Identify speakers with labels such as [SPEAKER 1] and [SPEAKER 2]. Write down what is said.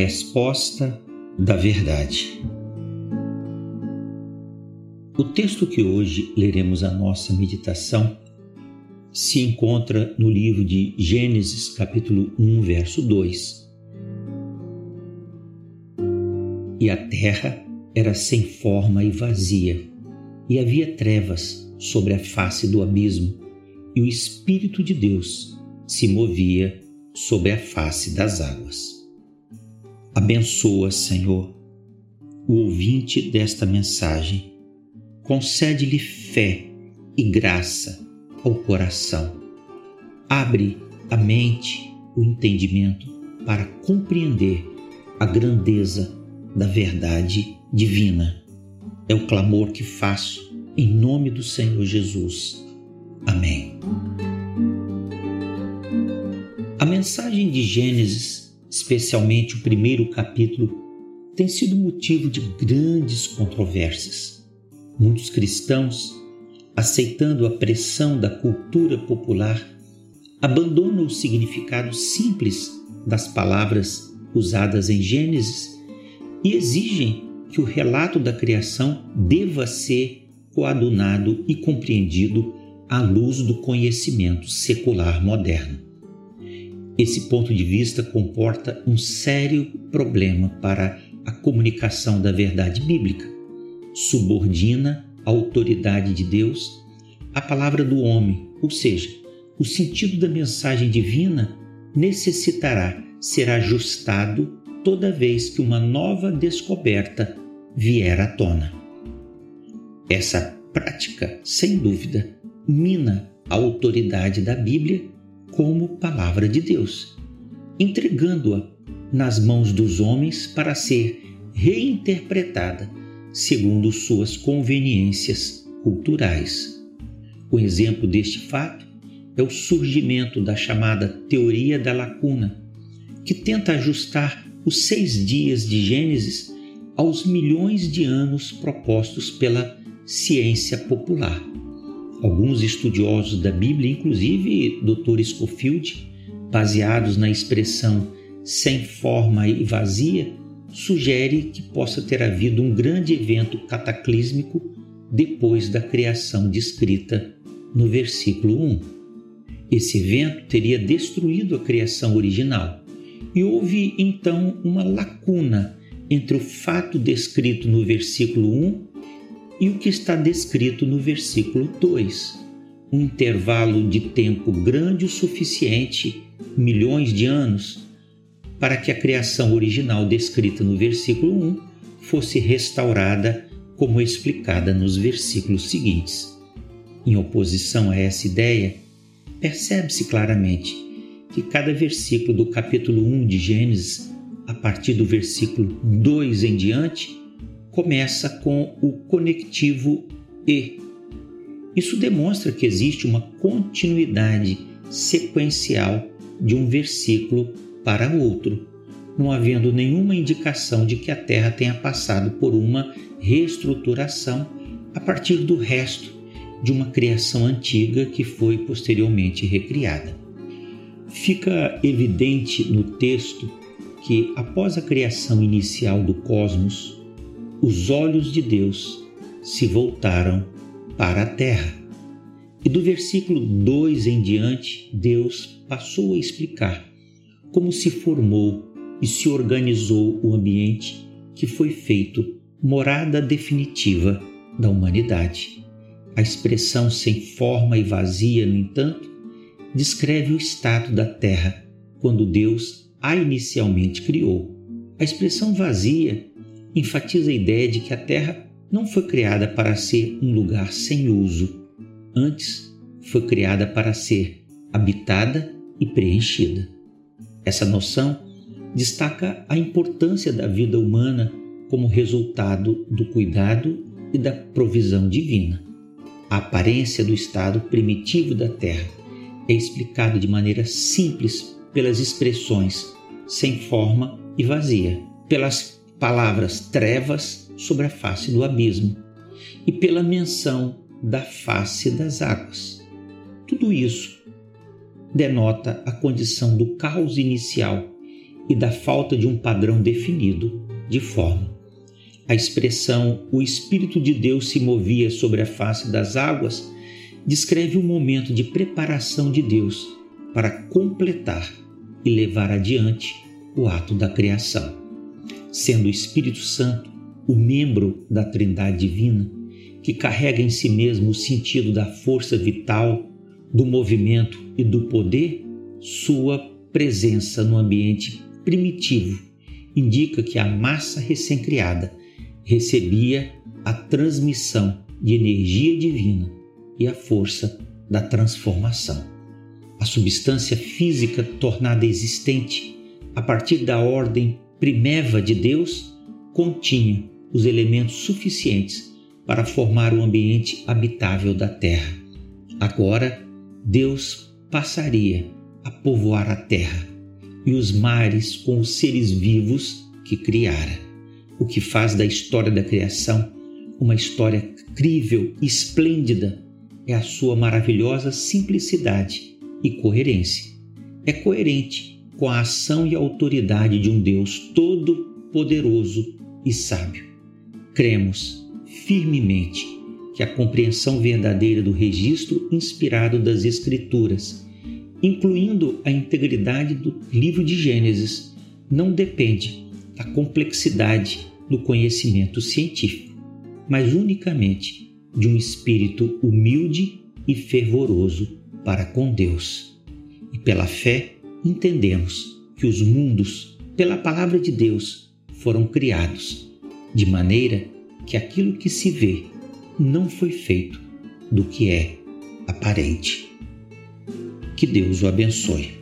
[SPEAKER 1] resposta da verdade. O texto que hoje leremos a nossa meditação se encontra no livro de Gênesis, capítulo 1, verso 2. E a terra era sem forma e vazia, e havia trevas sobre a face do abismo, e o Espírito de Deus se movia sobre a face das águas. Abençoa, Senhor, o ouvinte desta mensagem. Concede-lhe fé e graça ao coração. Abre a mente, o entendimento para compreender a grandeza da verdade divina. É o clamor que faço em nome do Senhor Jesus. Amém. A mensagem de Gênesis, especialmente o primeiro capítulo, tem sido motivo de grandes controvérsias. Muitos cristãos aceitando a pressão da cultura popular, abandonam o significado simples das palavras usadas em Gênesis e exigem que o relato da criação deva ser coadunado e compreendido à luz do conhecimento secular moderno. Esse ponto de vista comporta um sério problema para a comunicação da verdade bíblica. Subordina a autoridade de Deus, a palavra do homem, ou seja, o sentido da mensagem divina necessitará ser ajustado toda vez que uma nova descoberta vier à tona. Essa prática, sem dúvida, mina a autoridade da Bíblia como palavra de Deus, entregando-a nas mãos dos homens para ser reinterpretada segundo suas conveniências culturais. O exemplo deste fato é o surgimento da chamada teoria da lacuna, que tenta ajustar os seis dias de Gênesis aos milhões de anos propostos pela ciência popular. Alguns estudiosos da Bíblia, inclusive Dr. Scofield, baseados na expressão sem forma e vazia, sugere que possa ter havido um grande evento cataclísmico depois da criação descrita no versículo 1. Esse evento teria destruído a criação original e houve então uma lacuna entre o fato descrito no versículo 1 e o que está descrito no versículo 2. Um intervalo de tempo grande o suficiente, milhões de anos, para que a criação original descrita no versículo 1 fosse restaurada como explicada nos versículos seguintes. Em oposição a essa ideia, percebe-se claramente que cada versículo do capítulo 1 de Gênesis, a partir do versículo 2 em diante, começa com o conectivo e. Isso demonstra que existe uma continuidade sequencial de um versículo para outro, não havendo nenhuma indicação de que a Terra tenha passado por uma reestruturação a partir do resto de uma criação antiga que foi posteriormente recriada. Fica evidente no texto que, após a criação inicial do cosmos, os olhos de Deus se voltaram para a Terra. E do versículo 2 em diante, Deus passou a explicar como se formou e se organizou o ambiente que foi feito morada definitiva da humanidade. A expressão sem forma e vazia, no entanto, descreve o estado da Terra quando Deus a inicialmente criou. A expressão vazia enfatiza a ideia de que a Terra não foi criada para ser um lugar sem uso, antes foi criada para ser habitada e preenchida. Essa noção destaca a importância da vida humana como resultado do cuidado e da provisão divina. A aparência do estado primitivo da Terra é explicado de maneira simples pelas expressões sem forma e vazia, pelas palavras trevas sobre a face do abismo e pela menção da face das águas. Tudo isso denota a condição do caos inicial e da falta de um padrão definido de forma. A expressão o Espírito de Deus se movia sobre a face das águas descreve um momento de preparação de Deus para completar e levar adiante o ato da criação. Sendo o Espírito Santo o membro da Trindade Divina, que carrega em si mesmo o sentido da força vital, do movimento e do poder, sua presença no ambiente primitivo indica que a massa recém-criada recebia a transmissão de energia divina e a força da transformação. A substância física tornada existente a partir da ordem primeva de Deus continha os elementos suficientes para formar o ambiente habitável da terra. Agora, Deus passaria a povoar a terra e os mares com os seres vivos que criara, o que faz da história da criação uma história crível e esplêndida é a sua maravilhosa simplicidade e coerência. É coerente com a ação e autoridade de um Deus todo-poderoso e sábio. Cremos firmemente que a compreensão verdadeira do registro inspirado das Escrituras, incluindo a integridade do livro de Gênesis, não depende da complexidade do conhecimento científico, mas unicamente de um espírito humilde e fervoroso para com Deus. E pela fé entendemos que os mundos, pela palavra de Deus, foram criados, de maneira que aquilo que se vê não foi feito do que é aparente. Que Deus o abençoe.